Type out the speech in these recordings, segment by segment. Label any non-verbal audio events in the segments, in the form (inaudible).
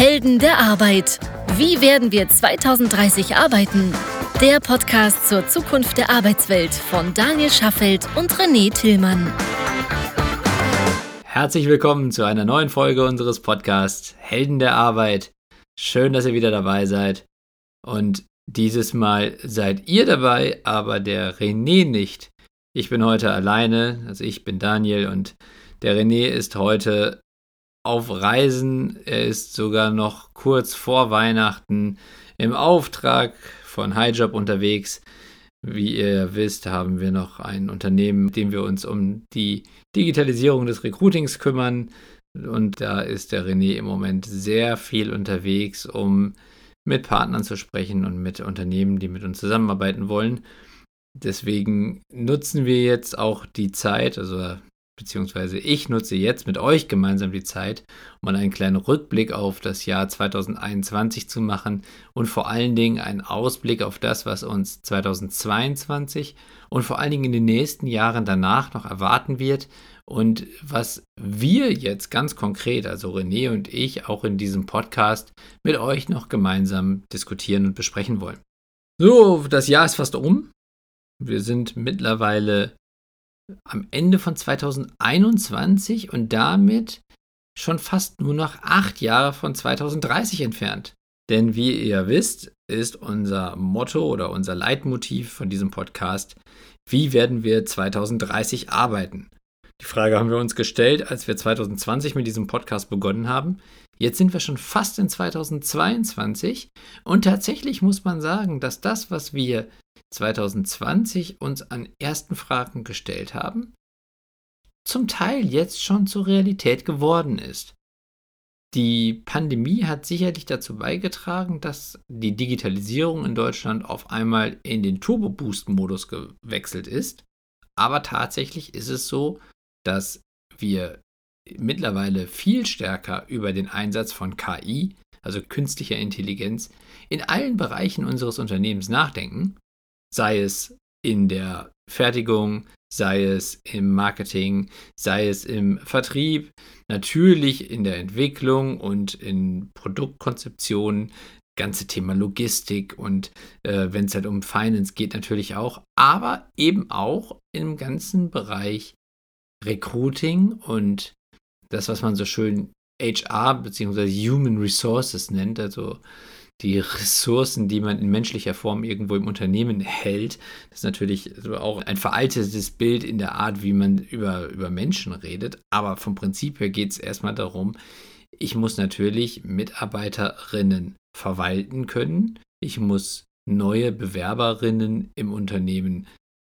Helden der Arbeit. Wie werden wir 2030 arbeiten? Der Podcast zur Zukunft der Arbeitswelt von Daniel Schaffelt und René Tillmann. Herzlich willkommen zu einer neuen Folge unseres Podcasts Helden der Arbeit. Schön, dass ihr wieder dabei seid. Und dieses Mal seid ihr dabei, aber der René nicht. Ich bin heute alleine, also ich bin Daniel und der René ist heute auf Reisen. Er ist sogar noch kurz vor Weihnachten im Auftrag von Highjob unterwegs. Wie ihr wisst, haben wir noch ein Unternehmen, mit dem wir uns um die Digitalisierung des Recruitings kümmern. Und da ist der René im Moment sehr viel unterwegs, um mit Partnern zu sprechen und mit Unternehmen, die mit uns zusammenarbeiten wollen. Deswegen nutzen wir jetzt auch die Zeit, also beziehungsweise ich nutze jetzt mit euch gemeinsam die Zeit, um einen kleinen Rückblick auf das Jahr 2021 zu machen und vor allen Dingen einen Ausblick auf das, was uns 2022 und vor allen Dingen in den nächsten Jahren danach noch erwarten wird und was wir jetzt ganz konkret, also René und ich, auch in diesem Podcast mit euch noch gemeinsam diskutieren und besprechen wollen. So, das Jahr ist fast um. Wir sind mittlerweile am Ende von 2021 und damit schon fast nur noch acht Jahre von 2030 entfernt. Denn wie ihr wisst, ist unser Motto oder unser Leitmotiv von diesem Podcast, wie werden wir 2030 arbeiten? Die Frage haben wir uns gestellt, als wir 2020 mit diesem Podcast begonnen haben. Jetzt sind wir schon fast in 2022 und tatsächlich muss man sagen, dass das, was wir 2020 uns an ersten Fragen gestellt haben, zum Teil jetzt schon zur Realität geworden ist. Die Pandemie hat sicherlich dazu beigetragen, dass die Digitalisierung in Deutschland auf einmal in den Turbo-Boost-Modus gewechselt ist. Aber tatsächlich ist es so, dass wir mittlerweile viel stärker über den Einsatz von KI, also künstlicher Intelligenz, in allen Bereichen unseres Unternehmens nachdenken. Sei es in der Fertigung, sei es im Marketing, sei es im Vertrieb, natürlich in der Entwicklung und in Produktkonzeption, ganze Thema Logistik und äh, wenn es halt um Finance geht, natürlich auch, aber eben auch im ganzen Bereich Recruiting und das, was man so schön HR bzw. Human Resources nennt, also die Ressourcen, die man in menschlicher Form irgendwo im Unternehmen hält. Das ist natürlich auch ein veraltetes Bild in der Art, wie man über, über Menschen redet. Aber vom Prinzip her geht es erstmal darum, ich muss natürlich Mitarbeiterinnen verwalten können. Ich muss neue Bewerberinnen im Unternehmen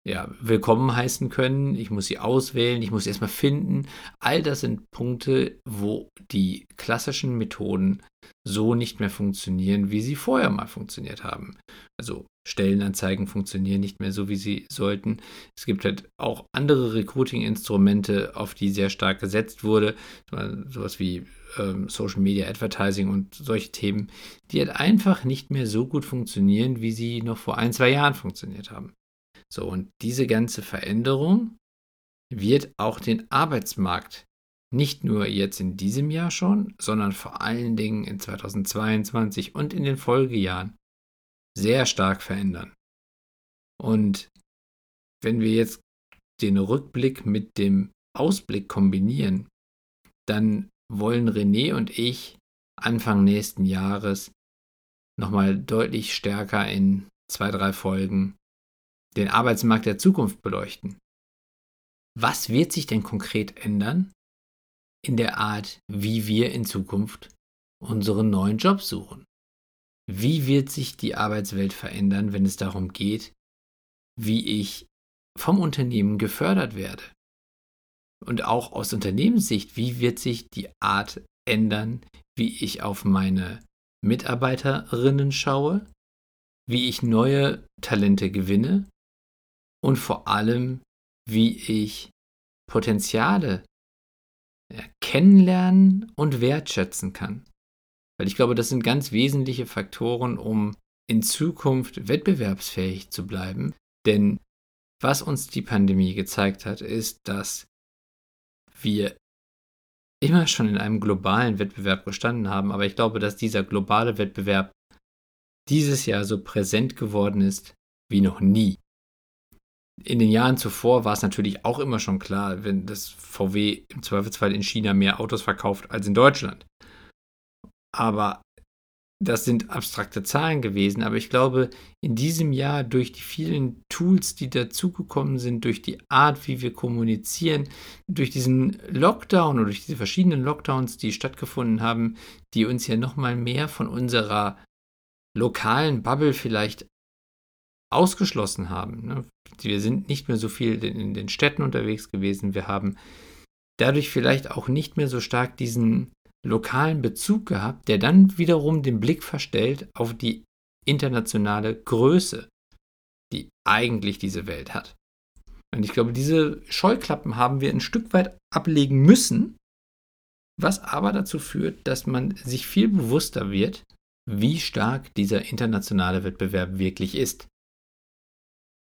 ja, willkommen heißen können. Ich muss sie auswählen, ich muss sie erstmal finden. All das sind Punkte, wo die klassischen Methoden so nicht mehr funktionieren, wie sie vorher mal funktioniert haben. Also Stellenanzeigen funktionieren nicht mehr so, wie sie sollten. Es gibt halt auch andere Recruiting-Instrumente, auf die sehr stark gesetzt wurde, sowas wie ähm, Social Media Advertising und solche Themen, die halt einfach nicht mehr so gut funktionieren, wie sie noch vor ein, zwei Jahren funktioniert haben. So, und diese ganze Veränderung wird auch den Arbeitsmarkt nicht nur jetzt in diesem Jahr schon, sondern vor allen Dingen in 2022 und in den Folgejahren sehr stark verändern. Und wenn wir jetzt den Rückblick mit dem Ausblick kombinieren, dann wollen René und ich Anfang nächsten Jahres nochmal deutlich stärker in zwei, drei Folgen den Arbeitsmarkt der Zukunft beleuchten. Was wird sich denn konkret ändern in der Art, wie wir in Zukunft unseren neuen Job suchen? Wie wird sich die Arbeitswelt verändern, wenn es darum geht, wie ich vom Unternehmen gefördert werde? Und auch aus Unternehmenssicht, wie wird sich die Art ändern, wie ich auf meine Mitarbeiterinnen schaue, wie ich neue Talente gewinne und vor allem, wie ich Potenziale kennenlernen und wertschätzen kann. Weil ich glaube, das sind ganz wesentliche Faktoren, um in Zukunft wettbewerbsfähig zu bleiben. Denn was uns die Pandemie gezeigt hat, ist, dass wir immer schon in einem globalen Wettbewerb gestanden haben, aber ich glaube, dass dieser globale Wettbewerb dieses Jahr so präsent geworden ist wie noch nie. In den Jahren zuvor war es natürlich auch immer schon klar, wenn das VW im Zweifelsfall in China mehr Autos verkauft als in Deutschland. Aber das sind abstrakte Zahlen gewesen, aber ich glaube, in diesem Jahr durch die vielen Tools, die dazugekommen sind, durch die Art, wie wir kommunizieren, durch diesen Lockdown oder durch diese verschiedenen Lockdowns, die stattgefunden haben, die uns ja nochmal mehr von unserer lokalen Bubble vielleicht ausgeschlossen haben. Ne? Wir sind nicht mehr so viel in den Städten unterwegs gewesen. Wir haben dadurch vielleicht auch nicht mehr so stark diesen lokalen Bezug gehabt, der dann wiederum den Blick verstellt auf die internationale Größe, die eigentlich diese Welt hat. Und ich glaube, diese Scheuklappen haben wir ein Stück weit ablegen müssen, was aber dazu führt, dass man sich viel bewusster wird, wie stark dieser internationale Wettbewerb wirklich ist.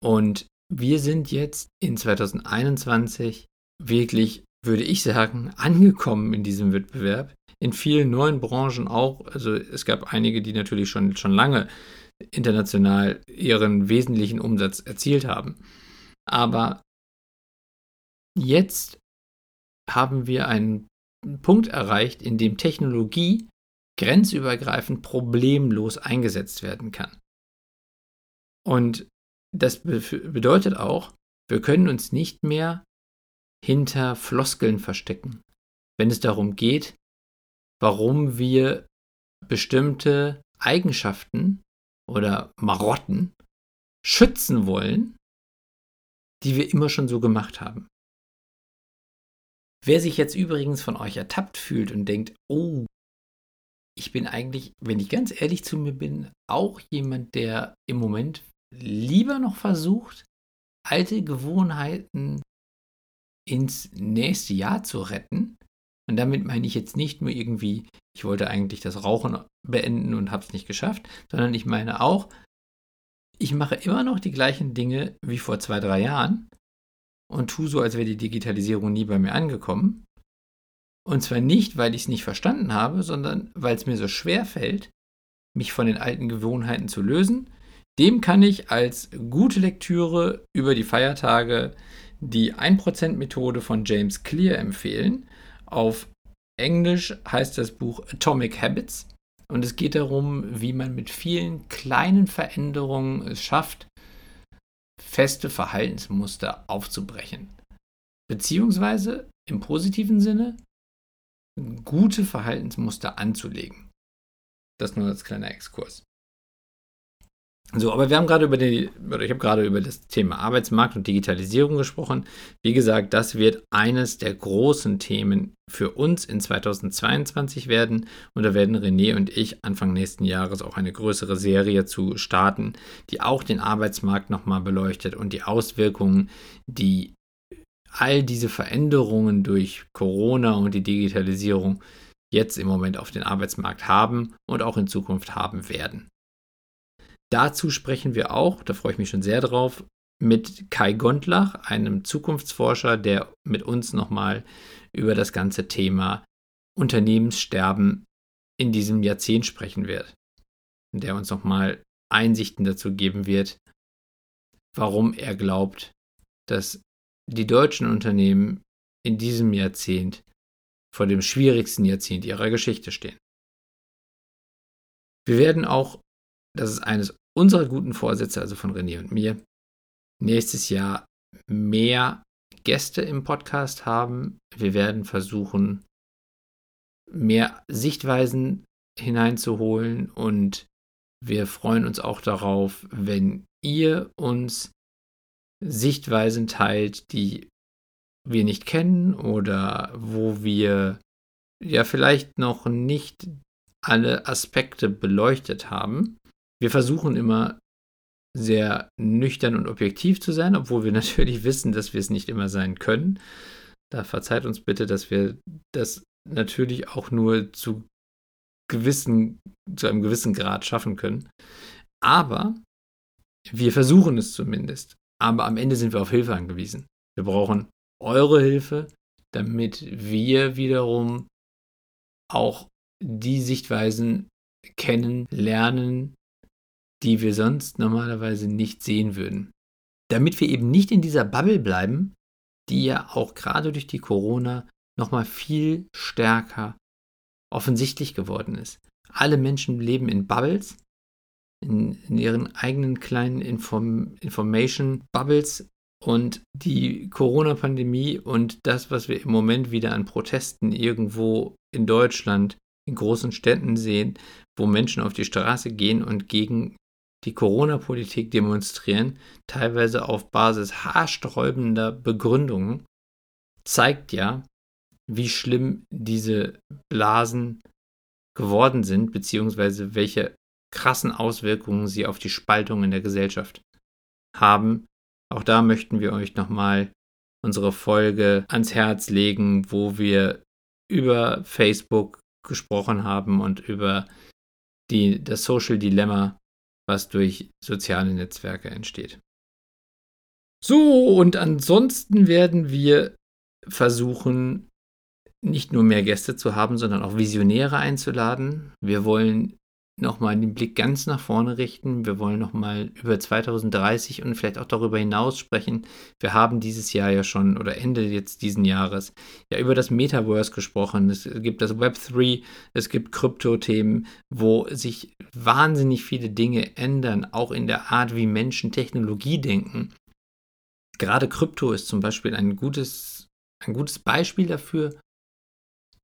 Und wir sind jetzt in 2021 wirklich, würde ich sagen, angekommen in diesem Wettbewerb. In vielen neuen Branchen auch. Also es gab einige, die natürlich schon, schon lange international ihren wesentlichen Umsatz erzielt haben. Aber jetzt haben wir einen Punkt erreicht, in dem Technologie grenzübergreifend problemlos eingesetzt werden kann. Und das bedeutet auch, wir können uns nicht mehr hinter Floskeln verstecken, wenn es darum geht, warum wir bestimmte Eigenschaften oder Marotten schützen wollen, die wir immer schon so gemacht haben. Wer sich jetzt übrigens von euch ertappt fühlt und denkt, oh, ich bin eigentlich, wenn ich ganz ehrlich zu mir bin, auch jemand, der im Moment lieber noch versucht, alte Gewohnheiten ins nächste Jahr zu retten. Und damit meine ich jetzt nicht nur irgendwie, ich wollte eigentlich das Rauchen beenden und habe es nicht geschafft, sondern ich meine auch, ich mache immer noch die gleichen Dinge wie vor zwei, drei Jahren und tue so, als wäre die Digitalisierung nie bei mir angekommen. Und zwar nicht, weil ich es nicht verstanden habe, sondern weil es mir so schwer fällt, mich von den alten Gewohnheiten zu lösen, dem kann ich als gute Lektüre über die Feiertage die 1%-Methode von James Clear empfehlen. Auf Englisch heißt das Buch Atomic Habits und es geht darum, wie man mit vielen kleinen Veränderungen es schafft, feste Verhaltensmuster aufzubrechen. Beziehungsweise im positiven Sinne gute Verhaltensmuster anzulegen. Das nur als kleiner Exkurs. So, aber wir haben gerade über die, oder ich habe gerade über das Thema Arbeitsmarkt und Digitalisierung gesprochen. Wie gesagt, das wird eines der großen Themen für uns in 2022 werden. Und da werden René und ich Anfang nächsten Jahres auch eine größere Serie zu starten, die auch den Arbeitsmarkt nochmal beleuchtet und die Auswirkungen, die all diese Veränderungen durch Corona und die Digitalisierung jetzt im Moment auf den Arbeitsmarkt haben und auch in Zukunft haben werden. Dazu sprechen wir auch, da freue ich mich schon sehr drauf, mit Kai Gondlach, einem Zukunftsforscher, der mit uns nochmal über das ganze Thema Unternehmenssterben in diesem Jahrzehnt sprechen wird. Der uns nochmal Einsichten dazu geben wird, warum er glaubt, dass die deutschen Unternehmen in diesem Jahrzehnt vor dem schwierigsten Jahrzehnt ihrer Geschichte stehen. Wir werden auch, das ist eines unsere guten Vorsätze, also von René und mir, nächstes Jahr mehr Gäste im Podcast haben. Wir werden versuchen, mehr Sichtweisen hineinzuholen und wir freuen uns auch darauf, wenn ihr uns Sichtweisen teilt, die wir nicht kennen oder wo wir ja vielleicht noch nicht alle Aspekte beleuchtet haben. Wir versuchen immer sehr nüchtern und objektiv zu sein, obwohl wir (laughs) natürlich wissen, dass wir es nicht immer sein können. Da verzeiht uns bitte, dass wir das natürlich auch nur zu gewissen, zu einem gewissen Grad schaffen können. Aber wir versuchen es zumindest. Aber am Ende sind wir auf Hilfe angewiesen. Wir brauchen eure Hilfe, damit wir wiederum auch die Sichtweisen kennenlernen, die wir sonst normalerweise nicht sehen würden. Damit wir eben nicht in dieser Bubble bleiben, die ja auch gerade durch die Corona nochmal viel stärker offensichtlich geworden ist. Alle Menschen leben in Bubbles, in, in ihren eigenen kleinen Inform Information Bubbles und die Corona-Pandemie und das, was wir im Moment wieder an Protesten irgendwo in Deutschland, in großen Städten sehen, wo Menschen auf die Straße gehen und gegen die Corona-Politik demonstrieren, teilweise auf Basis haarsträubender Begründungen, zeigt ja, wie schlimm diese Blasen geworden sind, beziehungsweise welche krassen Auswirkungen sie auf die Spaltung in der Gesellschaft haben. Auch da möchten wir euch nochmal unsere Folge ans Herz legen, wo wir über Facebook gesprochen haben und über die, das Social Dilemma, was durch soziale Netzwerke entsteht. So, und ansonsten werden wir versuchen, nicht nur mehr Gäste zu haben, sondern auch Visionäre einzuladen. Wir wollen nochmal den Blick ganz nach vorne richten. Wir wollen nochmal über 2030 und vielleicht auch darüber hinaus sprechen. Wir haben dieses Jahr ja schon oder Ende jetzt diesen Jahres ja über das Metaverse gesprochen. Es gibt das Web 3, es gibt Krypto-Themen, wo sich wahnsinnig viele Dinge ändern, auch in der Art, wie Menschen Technologie denken. Gerade Krypto ist zum Beispiel ein gutes, ein gutes Beispiel dafür,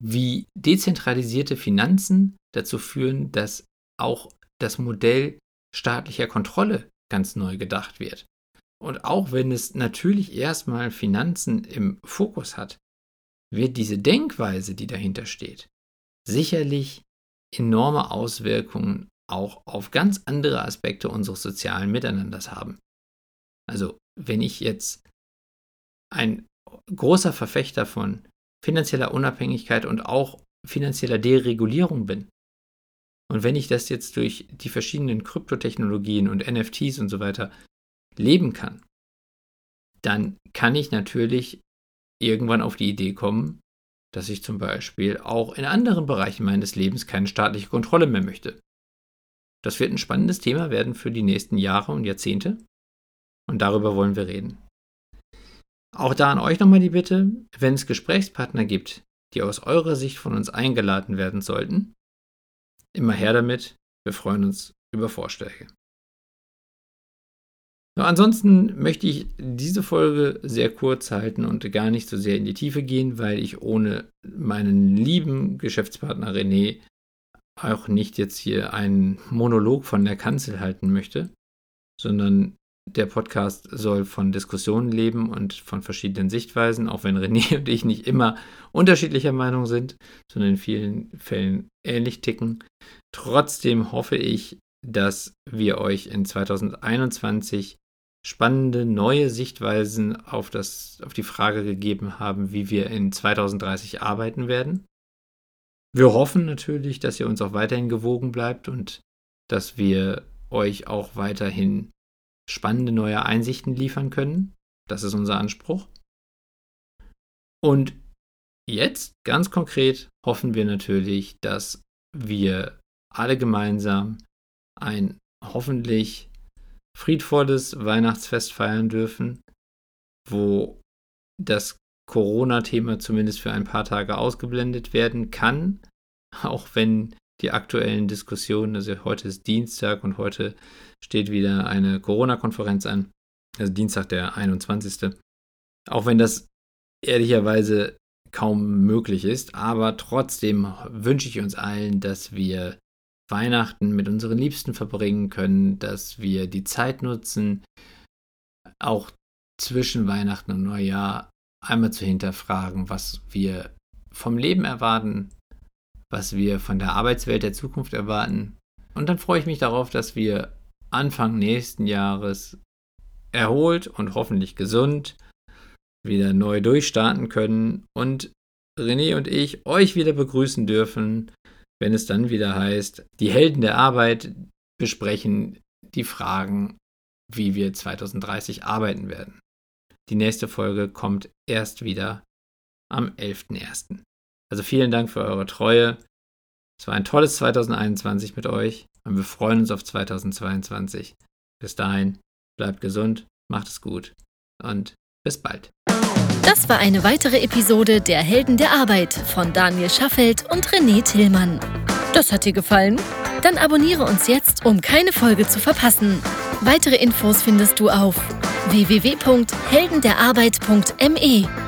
wie dezentralisierte Finanzen dazu führen, dass auch das Modell staatlicher Kontrolle ganz neu gedacht wird. Und auch wenn es natürlich erstmal Finanzen im Fokus hat, wird diese Denkweise, die dahinter steht, sicherlich enorme Auswirkungen auch auf ganz andere Aspekte unseres sozialen Miteinanders haben. Also wenn ich jetzt ein großer Verfechter von finanzieller Unabhängigkeit und auch finanzieller Deregulierung bin, und wenn ich das jetzt durch die verschiedenen Kryptotechnologien und NFTs und so weiter leben kann, dann kann ich natürlich irgendwann auf die Idee kommen, dass ich zum Beispiel auch in anderen Bereichen meines Lebens keine staatliche Kontrolle mehr möchte. Das wird ein spannendes Thema werden für die nächsten Jahre und Jahrzehnte. Und darüber wollen wir reden. Auch da an euch nochmal die Bitte, wenn es Gesprächspartner gibt, die aus eurer Sicht von uns eingeladen werden sollten, Immer her damit. Wir freuen uns über Vorschläge. So, ansonsten möchte ich diese Folge sehr kurz halten und gar nicht so sehr in die Tiefe gehen, weil ich ohne meinen lieben Geschäftspartner René auch nicht jetzt hier einen Monolog von der Kanzel halten möchte, sondern der Podcast soll von Diskussionen leben und von verschiedenen Sichtweisen, auch wenn René (laughs) und ich nicht immer unterschiedlicher Meinung sind, sondern in vielen Fällen ähnlich ticken. Trotzdem hoffe ich, dass wir euch in 2021 spannende neue Sichtweisen auf, das, auf die Frage gegeben haben, wie wir in 2030 arbeiten werden. Wir hoffen natürlich, dass ihr uns auch weiterhin gewogen bleibt und dass wir euch auch weiterhin spannende neue Einsichten liefern können. Das ist unser Anspruch. Und jetzt, ganz konkret, hoffen wir natürlich, dass wir alle gemeinsam ein hoffentlich friedvolles Weihnachtsfest feiern dürfen, wo das Corona-Thema zumindest für ein paar Tage ausgeblendet werden kann, (laughs) auch wenn die aktuellen Diskussionen, also heute ist Dienstag und heute steht wieder eine Corona-Konferenz an, also Dienstag der 21. Auch wenn das ehrlicherweise kaum möglich ist, aber trotzdem wünsche ich uns allen, dass wir Weihnachten mit unseren Liebsten verbringen können, dass wir die Zeit nutzen, auch zwischen Weihnachten und Neujahr einmal zu hinterfragen, was wir vom Leben erwarten, was wir von der Arbeitswelt der Zukunft erwarten. Und dann freue ich mich darauf, dass wir Anfang nächsten Jahres erholt und hoffentlich gesund wieder neu durchstarten können und René und ich euch wieder begrüßen dürfen, wenn es dann wieder heißt, die Helden der Arbeit besprechen die Fragen, wie wir 2030 arbeiten werden. Die nächste Folge kommt erst wieder am 11.01. Also vielen Dank für eure Treue. Es war ein tolles 2021 mit euch und wir freuen uns auf 2022. Bis dahin, bleibt gesund, macht es gut und bis bald. Das war eine weitere Episode der Helden der Arbeit von Daniel Schaffelt und René Tillmann. Das hat dir gefallen? Dann abonniere uns jetzt, um keine Folge zu verpassen. Weitere Infos findest du auf www.heldenderarbeit.me.